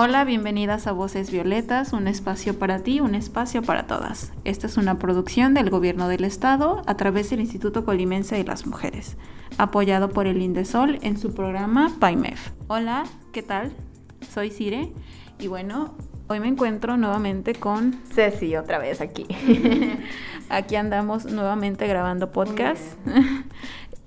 Hola, bienvenidas a Voces Violetas, un espacio para ti, un espacio para todas. Esta es una producción del Gobierno del Estado a través del Instituto Colimense de las Mujeres, apoyado por el Indesol en su programa PAIMEF. Hola, ¿qué tal? Soy Cire y bueno, hoy me encuentro nuevamente con Ceci otra vez aquí. aquí andamos nuevamente grabando podcast.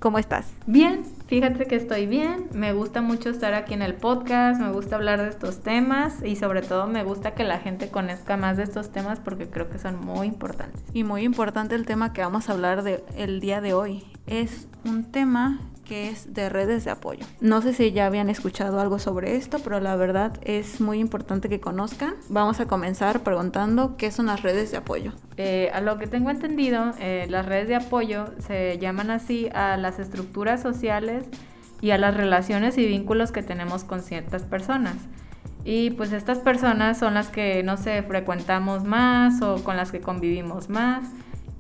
¿Cómo estás? Bien, fíjate que estoy bien. Me gusta mucho estar aquí en el podcast, me gusta hablar de estos temas y sobre todo me gusta que la gente conozca más de estos temas porque creo que son muy importantes. Y muy importante el tema que vamos a hablar de, el día de hoy. Es un tema que es de redes de apoyo. No sé si ya habían escuchado algo sobre esto, pero la verdad es muy importante que conozcan. Vamos a comenzar preguntando qué son las redes de apoyo. Eh, a lo que tengo entendido, eh, las redes de apoyo se llaman así a las estructuras sociales y a las relaciones y vínculos que tenemos con ciertas personas. Y pues estas personas son las que, no sé, frecuentamos más o con las que convivimos más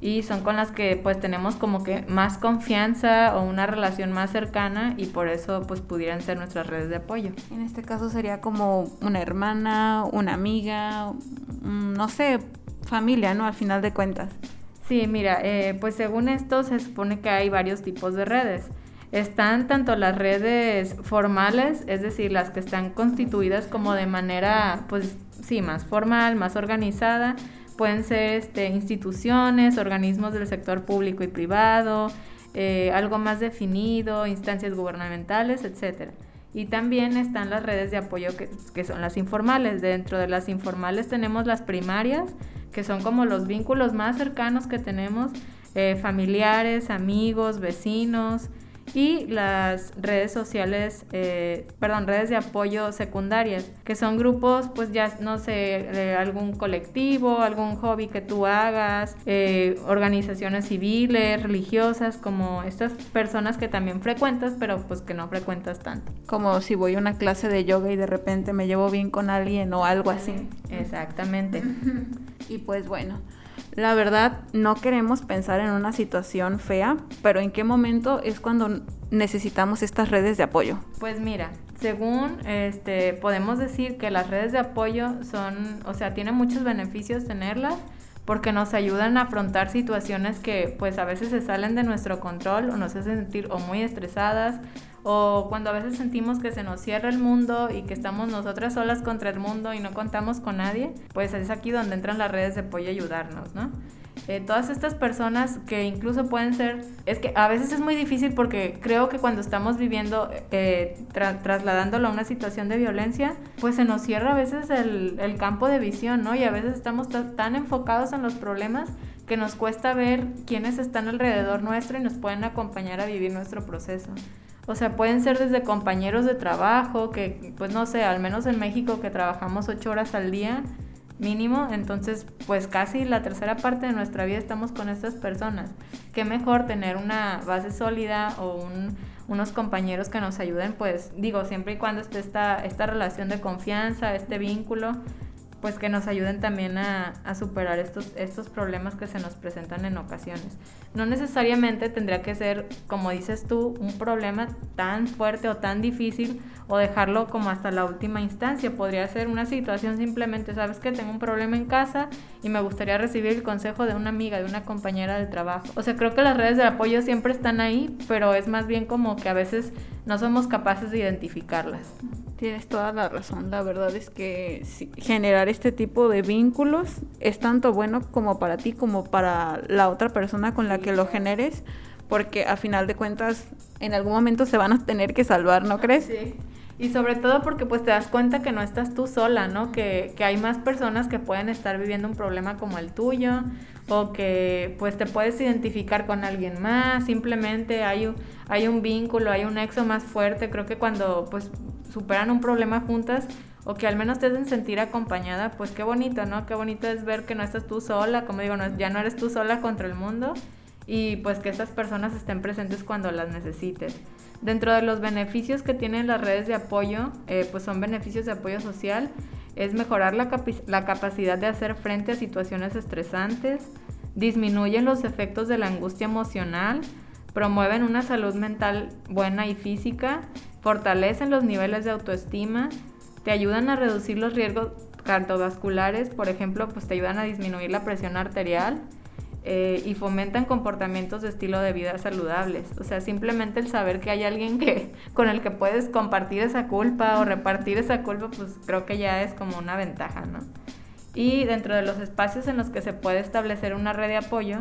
y son con las que pues tenemos como que más confianza o una relación más cercana y por eso pues pudieran ser nuestras redes de apoyo. En este caso sería como una hermana, una amiga, no sé, familia, ¿no? Al final de cuentas. Sí, mira, eh, pues según esto se supone que hay varios tipos de redes. Están tanto las redes formales, es decir, las que están constituidas como de manera, pues sí, más formal, más organizada, pueden ser este, instituciones, organismos del sector público y privado, eh, algo más definido, instancias gubernamentales, etc. Y también están las redes de apoyo que, son las informales. Dentro de las informales tenemos las primarias, que son como los vínculos más cercanos que tenemos, eh, familiares, amigos, vecinos, y las redes sociales, eh, perdón, redes de apoyo secundarias, que son grupos, pues ya no sé, algún colectivo, algún hobby que tú hagas, eh, organizaciones civiles, religiosas, como estas personas que también frecuentas, pero pues que no frecuentas tanto. Como si voy a una clase de yoga y de repente me llevo bien con alguien o algo así. Exactamente. y pues bueno. La verdad, no queremos pensar en una situación fea, pero ¿en qué momento es cuando necesitamos estas redes de apoyo? Pues mira, según este podemos decir que las redes de apoyo son, o sea, tienen muchos beneficios tenerlas porque nos ayudan a afrontar situaciones que pues a veces se salen de nuestro control o nos hacen sentir muy estresadas o cuando a veces sentimos que se nos cierra el mundo y que estamos nosotras solas contra el mundo y no contamos con nadie, pues es aquí donde entran las redes de apoyo a ayudarnos, ¿no? Eh, todas estas personas que incluso pueden ser, es que a veces es muy difícil porque creo que cuando estamos viviendo, eh, trasladándolo a una situación de violencia, pues se nos cierra a veces el, el campo de visión, ¿no? Y a veces estamos tan enfocados en los problemas que nos cuesta ver quiénes están alrededor nuestro y nos pueden acompañar a vivir nuestro proceso. O sea, pueden ser desde compañeros de trabajo, que pues no sé, al menos en México que trabajamos ocho horas al día mínimo, entonces pues casi la tercera parte de nuestra vida estamos con estas personas. Qué mejor tener una base sólida o unos compañeros que nos ayuden, pues digo, siempre y cuando esté esta, esta relación de confianza, este vínculo, pues que nos ayuden también a, superar estos, estos problemas que se nos presentan en ocasiones. No necesariamente tendría que ser, como dices tú, un problema tan fuerte o tan difícil o dejarlo como hasta la última instancia. Podría ser una situación simplemente, sabes que tengo un problema en casa y me gustaría recibir el consejo de una amiga, de una compañera del trabajo. O sea, creo que las redes de apoyo siempre están ahí, pero es más bien como que a veces no somos capaces de identificarlas. Tienes toda la razón. La verdad es que generar este tipo de vínculos es tanto bueno como para ti como para la otra persona con la que lo generes, porque a final de cuentas en algún momento se van a tener que salvar, ¿no crees? Sí. Y sobre todo porque pues te das cuenta que no estás tú sola, ¿no? Que, que hay más personas que pueden estar viviendo un problema como el tuyo o que pues te puedes identificar con alguien más, simplemente hay, hay un vínculo, hay un nexo más fuerte, creo que cuando pues superan un problema juntas o que al menos te hacen sentir acompañada, pues qué bonito, ¿no? Qué bonito es ver que no estás tú sola, como digo, no, ya no eres tú sola contra el mundo y pues que estas personas estén presentes cuando las necesites. Dentro de los beneficios que tienen las redes de apoyo, eh, pues son beneficios de apoyo social, es mejorar la, la capacidad de hacer frente a situaciones estresantes, disminuyen los efectos de la angustia emocional, promueven una salud mental buena y física, fortalecen los niveles de autoestima, te ayudan a reducir los riesgos cardiovasculares, por ejemplo, pues te ayudan a disminuir la presión arterial eh, y fomentan comportamientos de estilo de vida saludables. O sea, simplemente el saber que hay alguien que, con el que puedes compartir esa culpa o repartir esa culpa, pues creo que ya es como una ventaja, ¿no? Y dentro de los espacios en los que se puede establecer una red de apoyo,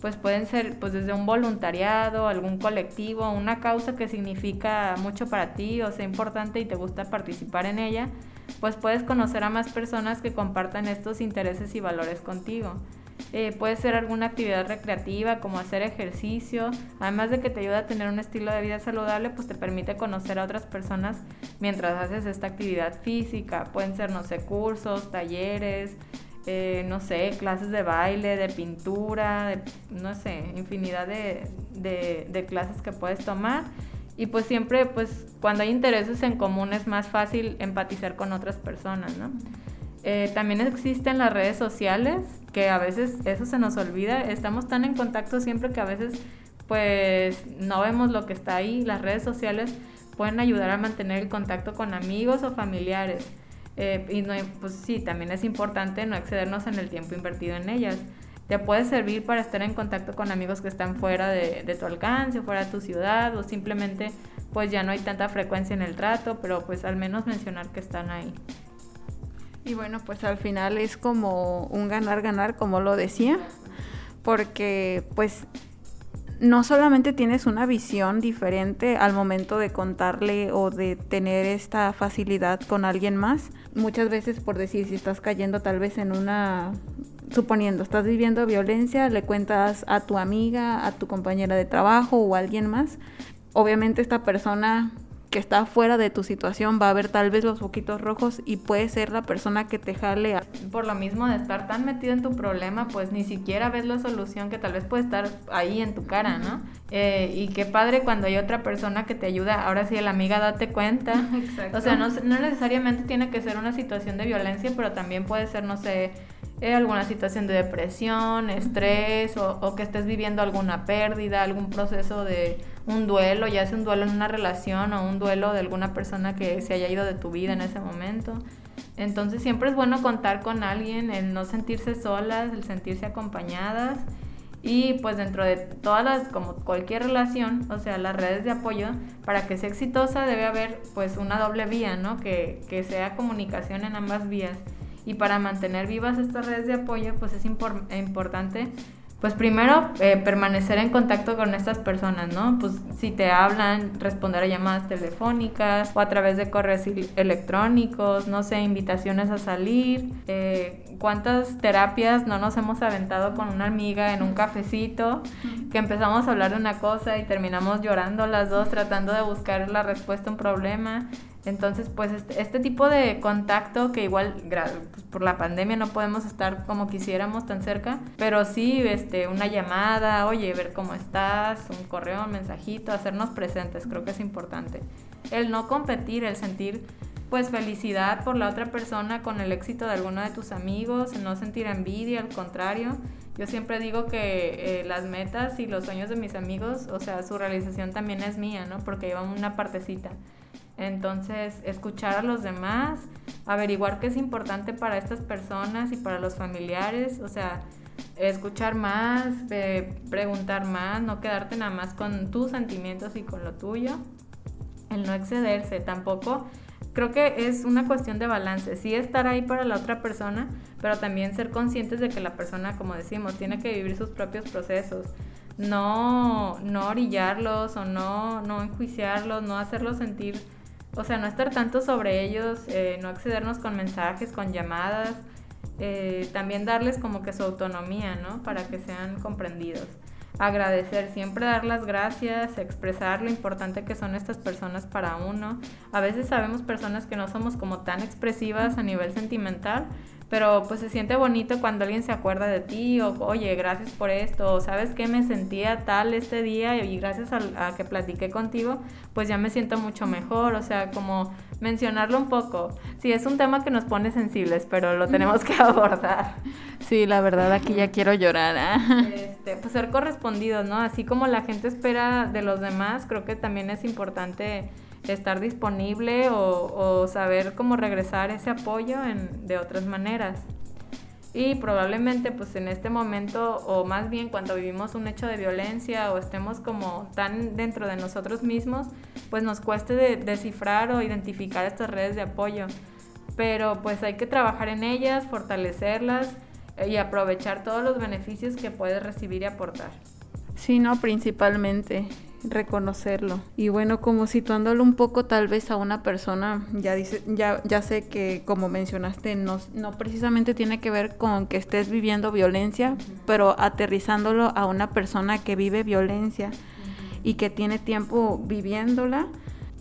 pues pueden ser pues desde un voluntariado, algún colectivo, una causa que significa mucho para ti o sea importante y te gusta participar en ella, pues puedes conocer a más personas que compartan estos intereses y valores contigo. Eh, puede ser alguna actividad recreativa como hacer ejercicio, además de que te ayuda a tener un estilo de vida saludable, pues te permite conocer a otras personas mientras haces esta actividad física. Pueden ser, no sé, cursos, talleres, eh, no sé, clases de baile, de pintura, no sé, infinidad de, clases que puedes tomar. Y pues siempre, pues cuando hay intereses en común es más fácil empatizar con otras personas, ¿no? Eh, también existen las redes sociales, que a veces eso se nos olvida. Estamos tan en contacto siempre que a veces pues no vemos lo que está ahí. Las redes sociales pueden ayudar a mantener el contacto con amigos o familiares. Eh, y no, pues sí, también es importante no excedernos en el tiempo invertido en ellas. Te puede servir para estar en contacto con amigos que están fuera de, de tu alcance, fuera de tu ciudad, o simplemente pues ya no hay tanta frecuencia en el trato, pero pues al menos mencionar que están ahí. Y bueno, pues al final es como un ganar-ganar, como lo decía, porque pues no solamente tienes una visión diferente al momento de contarle o de tener esta facilidad con alguien más. Muchas veces, por decir, si estás cayendo tal vez en una, suponiendo, estás viviendo violencia, le cuentas a tu amiga, a tu compañera de trabajo o a alguien más. Obviamente esta persona que está fuera de tu situación va a ver tal vez los poquitos rojos y puede ser la persona que te jale a... Por lo mismo de estar tan metido en tu problema, pues ni siquiera ves la solución que tal vez puede estar ahí en tu cara, ¿no? Eh, y qué padre cuando hay otra persona que te ayuda. Ahora sí, la amiga, date cuenta. Exacto. O sea, no, no necesariamente tiene que ser una situación de violencia, pero también puede ser, no sé, eh, alguna situación de depresión, estrés o, que estés viviendo alguna pérdida, algún proceso de un duelo, ya sea un duelo en una relación o un duelo de alguna persona que se haya ido de tu vida en ese momento. Entonces siempre es bueno contar con alguien, el no sentirse solas, el sentirse acompañadas y pues dentro de todas las, como cualquier relación, o sea, las redes de apoyo, para que sea exitosa debe haber pues una doble vía, ¿no? Que, que sea comunicación en ambas vías. Y para mantener vivas estas redes de apoyo, pues es importante, pues primero eh, permanecer en contacto con estas personas, ¿no? Pues si te hablan, responder a llamadas telefónicas o a través de correos electrónicos, no sé, invitaciones a salir. Eh, ¿Cuántas terapias no nos hemos aventado con una amiga en un cafecito? Que empezamos a hablar de una cosa y terminamos llorando las dos tratando de buscar la respuesta a un problema. Entonces, pues este, este, tipo de contacto que igual pues, por la pandemia no podemos estar como quisiéramos tan cerca, pero sí este, una llamada, oye, ver cómo estás, un correo, un mensajito, hacernos presentes, creo que es importante. El no competir, el sentir pues felicidad por la otra persona con el éxito de alguno de tus amigos, no sentir envidia, al contrario. Yo siempre digo que eh, las metas y los sueños de mis amigos, o sea, su realización también es mía, ¿no? Porque llevan una partecita. Entonces, escuchar a los demás, averiguar qué es importante para estas personas y para los familiares, o sea, escuchar más, preguntar más, no quedarte nada más con tus sentimientos y con lo tuyo, el no excederse tampoco. Creo que es una cuestión de balance, sí estar ahí para la otra persona, pero también ser conscientes de que la persona, como decimos, tiene que vivir sus propios procesos no, no orillarlos o no, no enjuiciarlos, no hacerlos sentir o sea, no estar tanto sobre ellos, eh, no accedernos con mensajes, con llamadas, eh, también darles como que su autonomía, ¿no? Para que sean comprendidos. agradecer, siempre dar las gracias, expresar lo importante que son estas personas para uno. A veces sabemos personas que no somos como tan expresivas a nivel sentimental, pero pues se siente bonito cuando alguien se acuerda de ti o oye, gracias por esto, o sabes que me sentía tal este día y gracias a, que platiqué contigo, pues ya me siento mucho mejor, o sea, como mencionarlo un poco. Sí, es un tema que nos pone sensibles, pero lo tenemos que abordar. Sí, la verdad aquí ya quiero llorar. ¿ah? Este, pues ser correspondidos, ¿no? Así como la gente espera de los demás, creo que también es importante estar disponible o, saber cómo regresar ese apoyo de otras maneras. Y probablemente pues en este momento o más bien cuando vivimos un hecho de violencia o estemos como tan dentro de nosotros mismos, pues nos cueste descifrar o identificar estas redes de apoyo. Pero pues hay que trabajar en ellas, fortalecerlas y aprovechar todos los beneficios que puedes recibir y aportar. Sí, no, principalmente reconocerlo. Y bueno, como situándolo un poco tal vez a una persona, ya dice, ya, ya sé que como mencionaste, no, no precisamente tiene que ver con que estés viviendo violencia, pero aterrizándolo a una persona que vive violencia y que tiene tiempo viviéndola,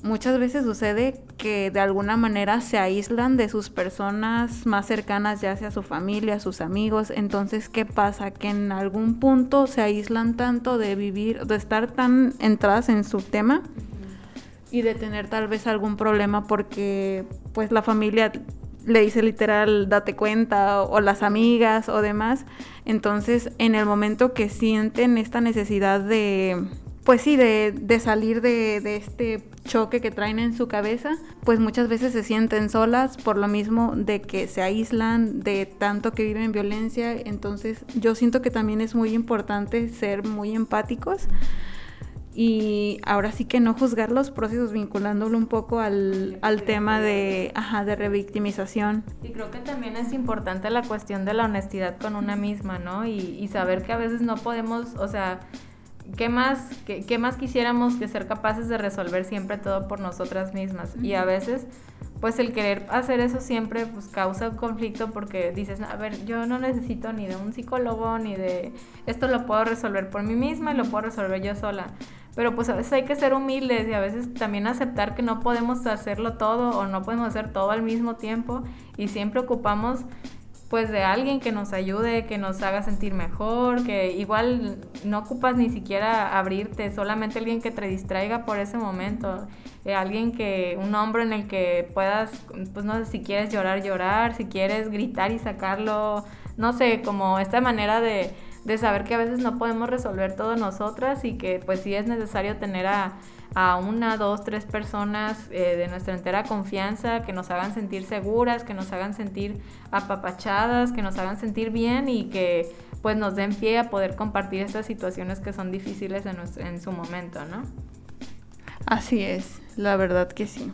muchas veces sucede que de alguna manera se aíslan de sus personas más cercanas, ya sea su familia, sus amigos. Entonces, ¿qué pasa? Que en algún punto se aíslan tanto de vivir, de estar tan entradas en su tema y de tener tal vez algún problema porque pues la familia le dice literal date cuenta o, las amigas o demás. Entonces, en el momento que sienten esta necesidad de pues sí, de, salir de, este choque que traen en su cabeza, pues muchas veces se sienten solas por lo mismo de que se aíslan, de tanto que viven violencia. Entonces yo siento que también es muy importante ser muy empáticos y ahora sí que no juzgar los procesos vinculándolo un poco al, al tema de, ajá, de revictimización. Y creo que también es importante la cuestión de la honestidad con una misma, ¿no? Y, y saber que a veces no podemos, o sea, ¿qué más, qué, más quisiéramos que ser capaces de resolver siempre todo por nosotras mismas? Y a veces, pues el querer hacer eso siempre pues causa un conflicto porque dices, a ver, yo no necesito ni de un psicólogo, ni de esto lo puedo resolver por mí misma y lo puedo resolver yo sola. Pero pues a veces hay que ser humildes y a veces también aceptar que no podemos hacerlo todo o no podemos hacer todo al mismo tiempo y siempre ocupamos pues de alguien que nos ayude, que nos haga sentir mejor, que igual no ocupas ni siquiera abrirte, solamente alguien que te distraiga por ese momento, eh, alguien que, un hombre en el que puedas, pues no sé, si quieres llorar, llorar, si quieres gritar y sacarlo, no sé, como esta manera de, de saber que a veces no podemos resolver todo nosotras y que pues sí es necesario tener a a una, dos, tres personas eh, de nuestra entera confianza que nos hagan sentir seguras, que nos hagan sentir apapachadas, que nos hagan sentir bien y que pues nos den pie a poder compartir estas situaciones que son difíciles en, en su momento, ¿no? Así es, la verdad que sí.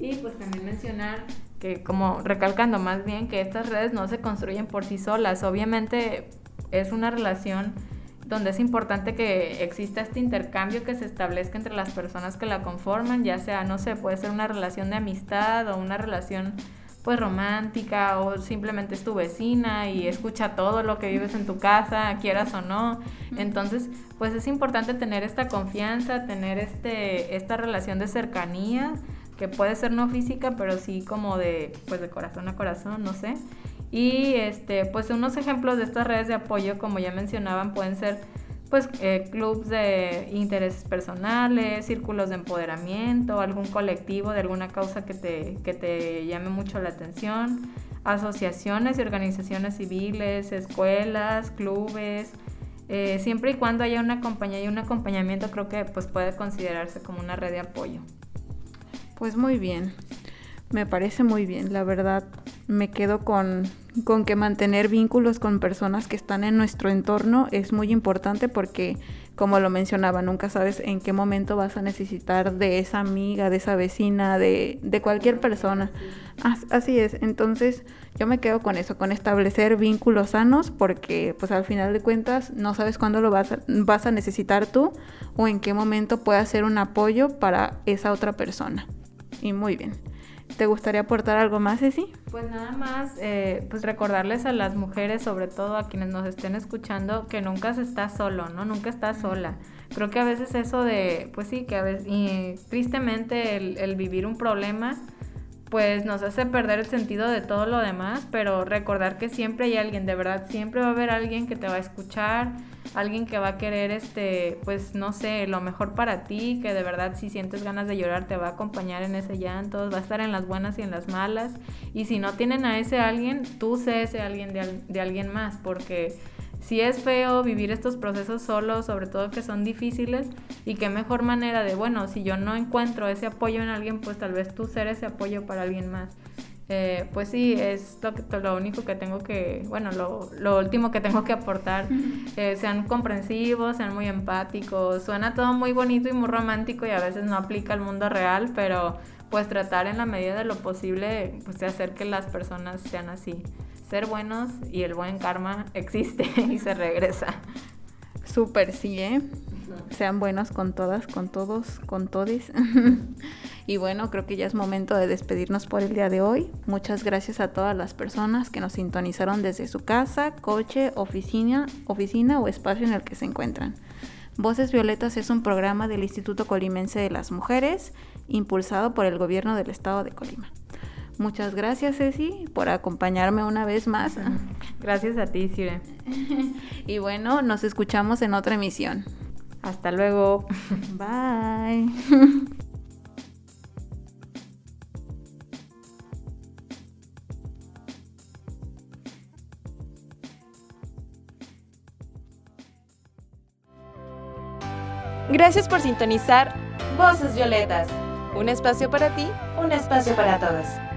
Y pues también mencionar que como recalcando más bien que estas redes no se construyen por sí solas, obviamente es una relación donde es importante que exista este intercambio que se establezca entre las personas que la conforman, ya sea, no sé, puede ser una relación de amistad o una relación pues romántica o simplemente es tu vecina y escucha todo lo que vives en tu casa, quieras o no. Entonces, pues es importante tener esta confianza, tener este, esta relación de cercanía, que puede ser no física, pero sí como de, pues de corazón a corazón, no sé. Y este, pues unos ejemplos de estas redes de apoyo, como ya mencionaban, pueden ser pues eh, clubs de intereses personales, círculos de empoderamiento, algún colectivo de alguna causa que te, que te llame mucho la atención, asociaciones y organizaciones civiles, escuelas, clubes, eh, siempre y cuando haya una compañía y un acompañamiento creo que pues puede considerarse como una red de apoyo. Pues muy bien, me parece muy bien, la verdad me quedo con, con que mantener vínculos con personas que están en nuestro entorno es muy importante porque, como lo mencionaba, nunca sabes en qué momento vas a necesitar de esa amiga, de esa vecina, de, de cualquier persona. Así es, entonces yo me quedo con eso, con establecer vínculos sanos porque pues al final de cuentas no sabes cuándo lo vas a, vas a necesitar tú o en qué momento puede ser un apoyo para esa otra persona. Y muy bien. ¿Te gustaría aportar algo más, Ceci? Pues nada más, eh, pues recordarles a las mujeres, sobre todo a quienes nos estén escuchando, que nunca se está solo, ¿no? Nunca está sola. Creo que a veces eso de, pues sí, que a veces, tristemente el vivir un problema, pues nos hace perder el sentido de todo lo demás, pero recordar que siempre hay alguien, de verdad, siempre va a haber alguien que te va a escuchar, alguien que va a querer, este, pues no sé, lo mejor para ti, que de verdad si sientes ganas de llorar te va a acompañar en ese llanto, va a estar en las buenas y en las malas, y si no tienen a ese alguien, tú sé ese alguien de, de alguien más, porque si es feo vivir estos procesos solos, sobre todo que son difíciles, y qué mejor manera de, bueno, si yo no encuentro ese apoyo en alguien, pues tal vez tú ser ese apoyo para alguien más. Eh, pues sí, es lo, que, lo único que tengo que, bueno, lo, lo último que tengo que aportar. Eh, sean comprensivos, sean muy empáticos. Suena todo muy bonito y muy romántico y a veces no aplica al mundo real, pero pues tratar en la medida de lo posible, pues de hacer que las personas sean así ser buenos y el buen karma existe y se regresa. Súper, sí, ¿eh? Sean buenos con todas, con todos, con todis. y bueno, creo que ya es momento de despedirnos por el día de hoy. Muchas gracias a todas las personas que nos sintonizaron desde su casa, coche, oficina, oficina o espacio en el que se encuentran. Voces Violetas es un programa del Instituto Colimense de las Mujeres, impulsado por el gobierno del estado de Colima. Muchas gracias, Ceci, por acompañarme una vez más. Gracias a ti, Sire. y bueno, nos escuchamos en otra emisión. Hasta luego. Bye. Gracias por sintonizar Voces Violetas. Un espacio para ti, un espacio para todos